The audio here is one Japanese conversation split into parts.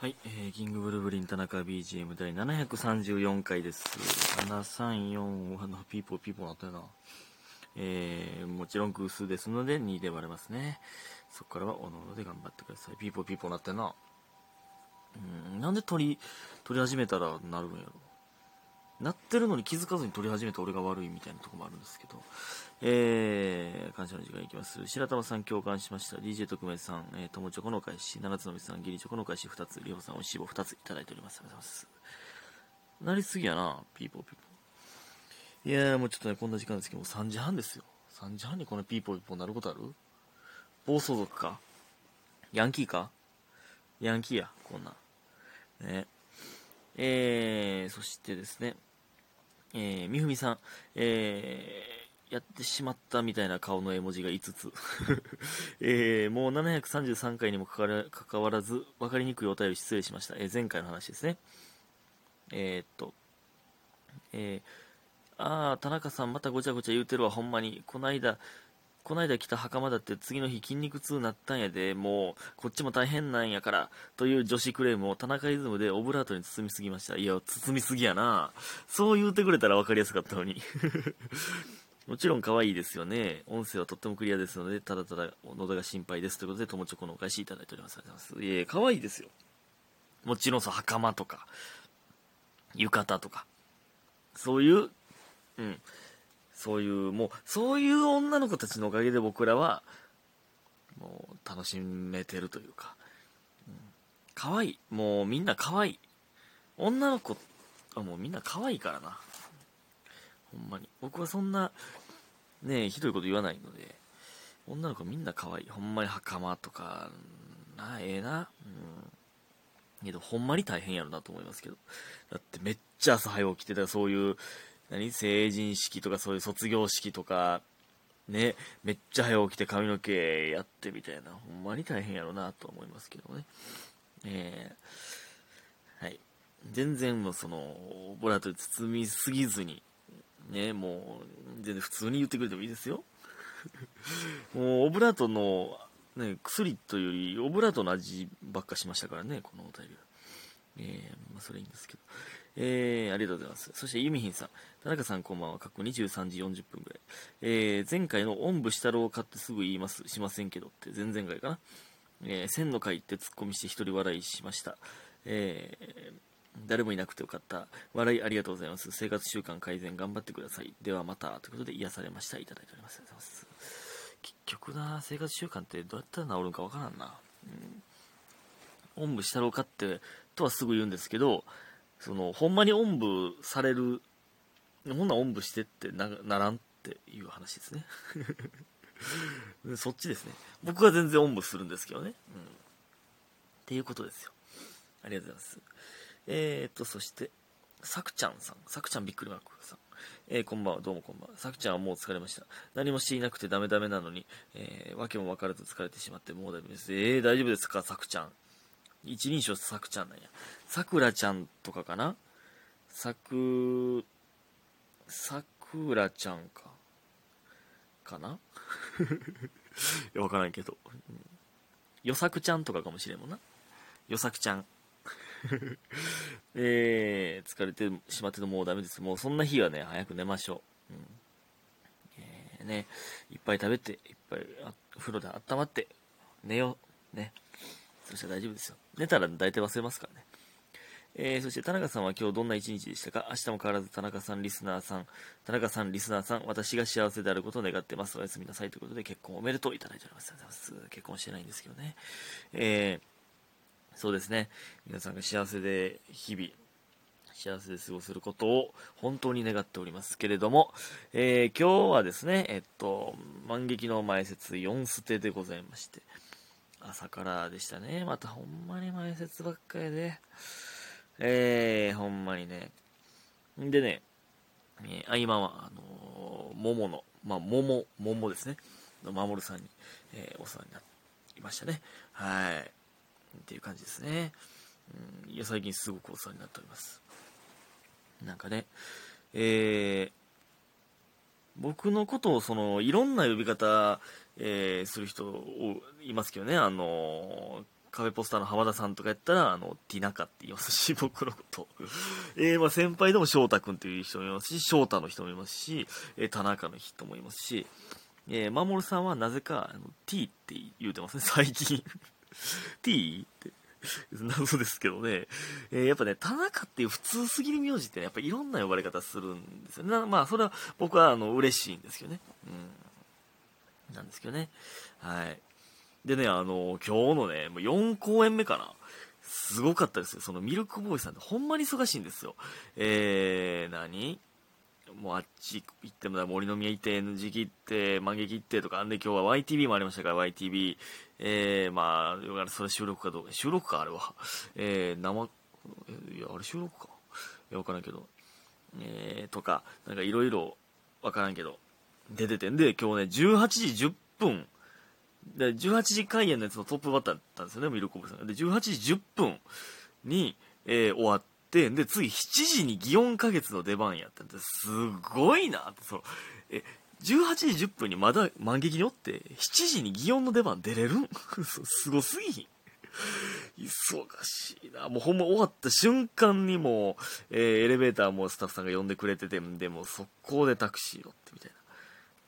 はい、えー、キングブルブリン田中 BGM 第734回です。734のピーポーピーポーなったよな。えー、もちろん偶数ですので2で割れますね。そこからはおのおので頑張ってください。ピーポーピーポーなったよな。うん、なんで取り、取り始めたらなるんやろ。なってるのに気づかずに取り始めた俺が悪いみたいなとこもあるんですけど。えー、感謝の時間いきます。白玉さん共感しました。DJ 特命さん、えー、友チョコのお返し、七つのみさん、義理チョコのお返し2つ、りほさん、おいしい棒2ついただいております。ありがとうございます。なりすぎやな、ピーポーピーポー。いやー、もうちょっとね、こんな時間ですけど、もう3時半ですよ。3時半にこのピーポーピーポーなることある？暴走族か？ヤンキーか？ヤンキーや、こんな。ね。えー、そしてですね、えー、みふみさん、えー、やってしまったみたいな顔の絵文字が5つ。えー、もう733回にもかかわらず、分かりにくいお便り失礼しました。えー、前回の話ですね。えー、っと、えー、あー、田中さんまたごちゃごちゃ言うてるわ、ほんまに。こないだ、こないだ来た袴だって次の日筋肉痛なったんやで、もう、こっちも大変なんやから、という女子クレームを田中イズムでオブラートに包みすぎました。いや、包みすぎやな。そう言うてくれたら分かりやすかったのに。もちろん可愛いですよね。音声はとってもクリアですので、ただただ喉が心配です。ということで、友チョコのお返しいただいております。ありがとうございます。いや、可愛いですよ。もちろんそう、袴とか、浴衣とか、そういう、うん、そういう、もう、そういう女の子たちのおかげで僕らは、もう、楽しめてるというか、うん、可愛い。もう、みんな可愛い。女の子はもうみんな可愛いからな。ほんまに。僕はそんな、ねえひどいこと言わないので、女の子みんな可愛い。ほんまに袴とか、な、ええな。うん。けど、ほんまに大変やろなと思いますけど。だってめっちゃ朝早起きてたらそういう、何？成人式とかそういう卒業式とか、ね、めっちゃ早起きて髪の毛やってみたいな、ほんまに大変やろなと思いますけどね。えー、はい。全然もうその、ボラートで包みすぎずに、ね、もう、全然普通に言ってくれてもいいですよ。もう、オブラートの、ね、薬というより、オブラートの味ばっかしましたからね、このお便りは。えー、まあ、それいいんですけど。えー、ありがとうございます。そして、ユミヒンさん。田中さんこんばんは。過去23時40分ぐらい。えー、前回のおんぶしたろう買ってすぐ言います。しませんけどって、前々回かな。えー、千の回ってツッコミして一人笑いしました。えー、誰もいなくてよかった。笑いありがとうございます。生活習慣改善頑張ってください。ではまた。ということで癒されました。いただいております。ありがとうございます。結局な、生活習慣ってどうやったら治るんかわからんな。うん。おんぶしたろうかって、とはすぐ言うんですけど、その、ほんまにおんぶされる、ほんなおんぶしてってなならんっていう話ですね。そっちですね。僕は全然おんぶするんですけどね。うん。っていうことですよ。ありがとうございます。えー、っと、そして、さくちゃんさん。さくちゃんびっくりマークさん。えー、こんばんは、どうもこんばんは。さくちゃんはもう疲れました。何もしていなくてダメダメなのに、えー、わけも分からず疲れてしまってもう大丈夫です。えー、大丈夫ですか、さくちゃん。一人称さくちゃんなんや。さくらちゃんとかかな？さく、さくらちゃんか。かな？いや、わからんけど。うんよさくちゃんとかかもしれんもんな。よさくちゃん。えー、疲れてしまってもうダメです。もうそんな日はね、早く寝ましょう。うん。えー、ね、いっぱい食べて、いっぱいあ風呂で温まって、寝よう。ね。そしたら大丈夫ですよ。寝たら大体忘れますからね。えー、そして田中さんは今日どんな一日でしたか？明日も変わらず田中さんリスナーさん、田中さんリスナーさん、私が幸せであることを願ってます。おやすみなさいということで結婚おめでとういただいております。ありがとうございます。結婚してないんですけどね。えー、そうですね。皆さんが幸せで日々、幸せで過ごせることを本当に願っておりますけれども、えー、今日はですね、えっと、万劇の前説4捨てでございまして、朝からでしたね。またほんまに前説ばっかりで、えー、ほんまにね。でね、えー、合間は、あのー、桃の、まあ、桃、桃ですね。の守さんに、えー、お世話になりましたね。はい。っていう感じですね。うん、いや、最近すごくお世話になっております。なんかね、えー、僕のことを、その、いろんな呼び方、えー、する人いますけどね、あのー、壁ポスターの浜田さんとかやったら、あの、ティナカって言いますし、僕のこと。えー、まあ先輩でも翔太くんっていう人もいますし、翔太の人もいますし、えー、田中の人もいますし、えー、守さんはなぜか、あの、T って言うてますね、最近。T? って。謎ですけどね。えー、やっぱね、田中っていう普通すぎる名字って、ね、やっぱいろんな呼ばれ方するんですよね。まあ、それは僕は、あの、嬉しいんですけどね。うん。なんですけどね。はい。でね、あの、今日のね、もう4公演目かな。すごかったですよ。そのミルクボーイさんってほんまに忙しいんですよ。えー、何？もうあっち行っても森の宮行って NG 切って万劇行ってとかんで今日は YTV もありましたから YTV えー、まあそれ収録かどうか。収録かあれは。えー、生いやあれ収録か。いや分からんけど。えー、とかなんかいろいろ分からんけど。出ててんで今日ね18時10分。で18時開演のやつのトップバッターだったんですよねミルコブさんで18時10分に、えー、終わってで、で、次7時に祇園花月の出番やったんで、すごいなって、そう、え、18時10分にまだ満劇におって、7時に祇園の出番出れるん？すごすぎひん。忙しいな。もうほんま終わった瞬間にもう、えー、エレベーターもスタッフさんが呼んでくれてて、でも速攻でタクシー乗ってみたい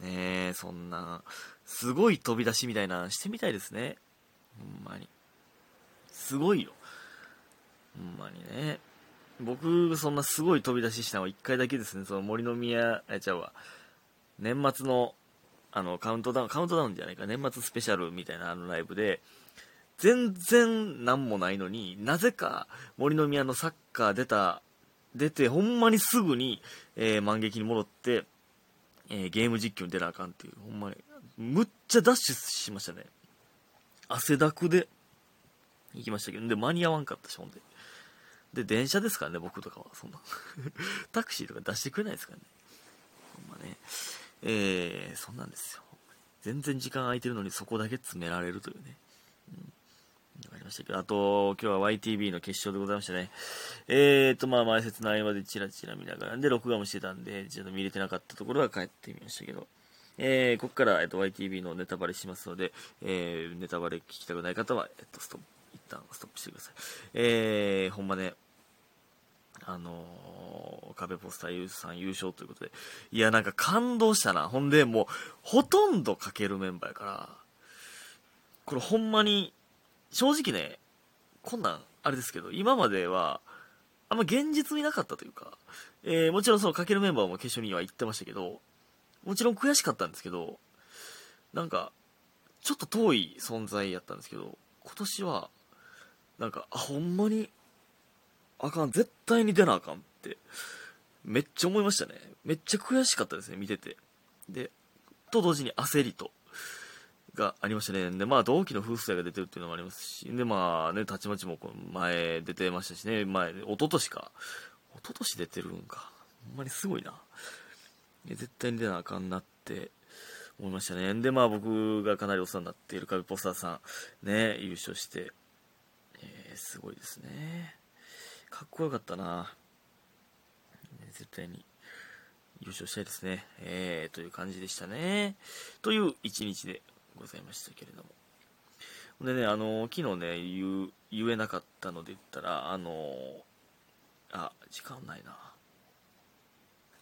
な。ねえ、そんな、すごい飛び出しみたいなしてみたいですね。ほんまに。すごいよ。ほんまにね。僕、そんなすごい飛び出ししたのは1回だけですね。その森の宮、え、ちゃうわ。年末の、あの、カウントダウン、カウントダウンじゃないか、年末スペシャルみたいなあのライブで、全然何もないのになぜか森の宮のサッカー出た、出て、ほんまにすぐに、えー、満劇に戻って、えー、ゲーム実況に出なあかんっていう、ほんまに、むっちゃダッシュしましたね。汗だくで行きましたけど、で、間に合わんかったし、ほんで。で、電車ですからね、僕とかは。そんな タクシーとか出してくれないですからね。ほんまね。えー、そんなんですよ。全然時間空いてるのにそこだけ詰められるというね。うん。わかりましたけど、あと、今日は YTV の決勝でございましたね。えーと、まあ、前説の合間でチラチラ見ながら、で、録画もしてたんで、ちょっと見れてなかったところは帰ってみましたけど、えー、ここから、えっと、YTV のネタバレしますので、えー、ネタバレ聞きたくない方は、えっと、ストップ、一旦ストップしてください。えー、ほんまね、あのー、壁ポスターユースさん優勝ということで。いや、なんか感動したな。ほんで、もう、ほとんどかけるメンバーやから、これほんまに、正直ね、こんなん、あれですけど、今までは、あんま現実になかったというか、えー、もちろんそのかけるメンバーも決勝には行ってましたけど、もちろん悔しかったんですけど、なんか、ちょっと遠い存在やったんですけど、今年は、なんか、あ、ほんまに、あかん、絶対に出なあかんって、めっちゃ思いましたね。めっちゃ悔しかったですね、見てて。で、と同時に焦りと、がありましたね。で、まあ、同期の夫婦妻が出てるっていうのもありますし、で、まあね、たちまちも前出てましたしね、前、一昨年か。一昨年出てるんか。ほんまにすごいな。絶対に出なあかんなって思いましたね。で、まあ僕がかなりお世話になっている壁ポスターさん、ね、優勝して、えー、すごいですね。かっこよかったな。絶対に優勝したいですね。えー、という感じでしたね。という一日でございましたけれども。でね、あの、昨日ね、言言えなかったので言ったら、あの、あ、時間ないな。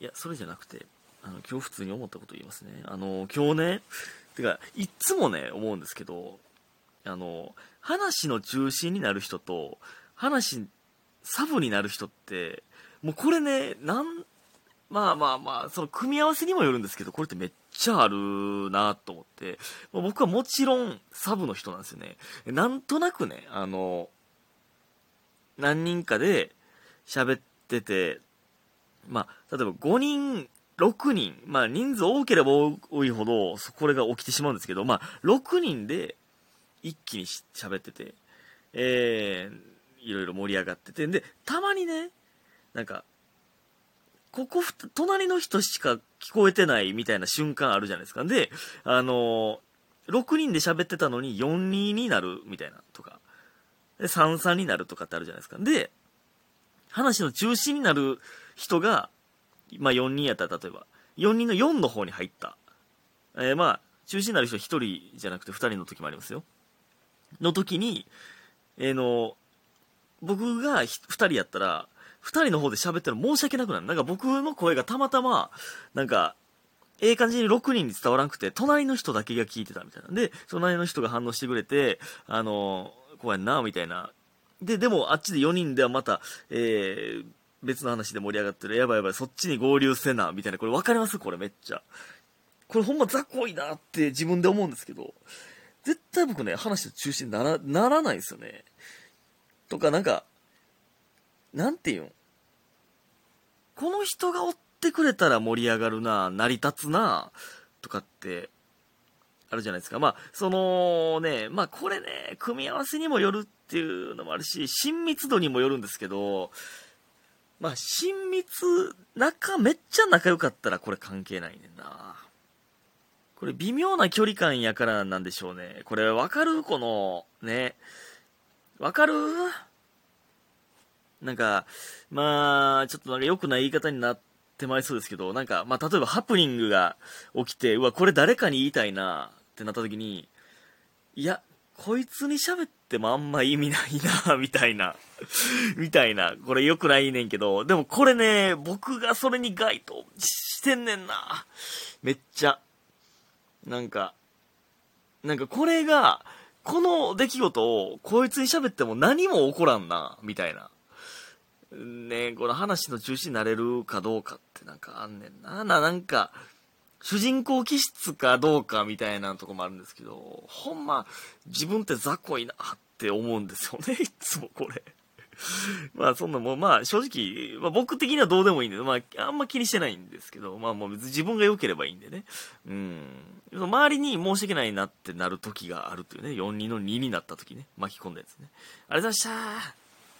いや、それじゃなくて、あの、今日普通に思ったこと言いますね。あの、今日ね、てか、いっつもね、思うんですけど、あの、話の中心になる人と、話サブになる人って、もうこれね、なん、まあまあまあ、その組み合わせにもよるんですけど、これってめっちゃあるなと思って、まあ、僕はもちろんサブの人なんですよね。なんとなくね、あの、何人かで喋ってて、まあ、例えば5人、6人、まあ人数多ければ多いほど、これが起きてしまうんですけど、まあ、6人で一気に喋ってて、えー、いろいろ盛り上がってて、で、たまにね、なんか、ここ、隣の人しか聞こえてないみたいな瞬間あるじゃないですか。で、あのー、6人で喋ってたのに4人になるみたいなとか、で、3、3になるとかってあるじゃないですか。で、話の中心になる人が、まあ4人やったら例えば、4人の4の方に入った。えー、まあ、中心になる人1人じゃなくて2人の時もありますよ。の時に、えー、の、僕が2人やったら、2人の方で喋ったら申し訳なくなる。なんか僕の声がたまたま、なんか、ええ感じに6人に伝わらなくて、隣の人だけが聞いてたみたいな。で、隣の人が反応してくれて、あの、こうやんな、みたいな。で、でもあっちで4人ではまた、えー、別の話で盛り上がってる。やばいやばい、そっちに合流せな、みたいな。これ分かります？これめっちゃ。これほんま雑魚いなって自分で思うんですけど、絶対僕ね、話の中心になら、ならないですよね。とか、なんか、なんていうん？この人がおってくれたら盛り上がるな、成り立つな、とかって、あるじゃないですか。まあ、そのね、まあこれね、組み合わせにもよるっていうのもあるし、親密度にもよるんですけど、まあ親密、仲、めっちゃ仲良かったらこれ関係ないねんな。これ微妙な距離感やからなんでしょうね。これわかる？この、ね。わかる？なんか、まあ、ちょっとなんか良くない言い方になってまいそうですけど、なんか、まあ、例えばハプニングが起きて、うわ、これ誰かに言いたいなってなった時に、いや、こいつに喋ってもあんま意味ないなみたいな みたいな。これ良くないねんけど、でもこれね、僕がそれに該当してんねんなめっちゃ。なんか、なんかこれが、この出来事をこいつに喋っても何も起こらんな、みたいな。ねこの話の中心になれるかどうかってなんかあんねんな。な、なんか、主人公気質かどうかみたいなとこもあるんですけど、ほんま、自分って雑魚いなって思うんですよね、いつもこれ。まあそんなもうまあ正直、まあ僕的にはどうでもいいんで、まああんま気にしてないんですけど、まあもう別に自分が良ければいいんでね。うん。周りに申し訳ないなってなる時があるというね、4人の2になった時ね、巻き込んだやつね。ありがとうございました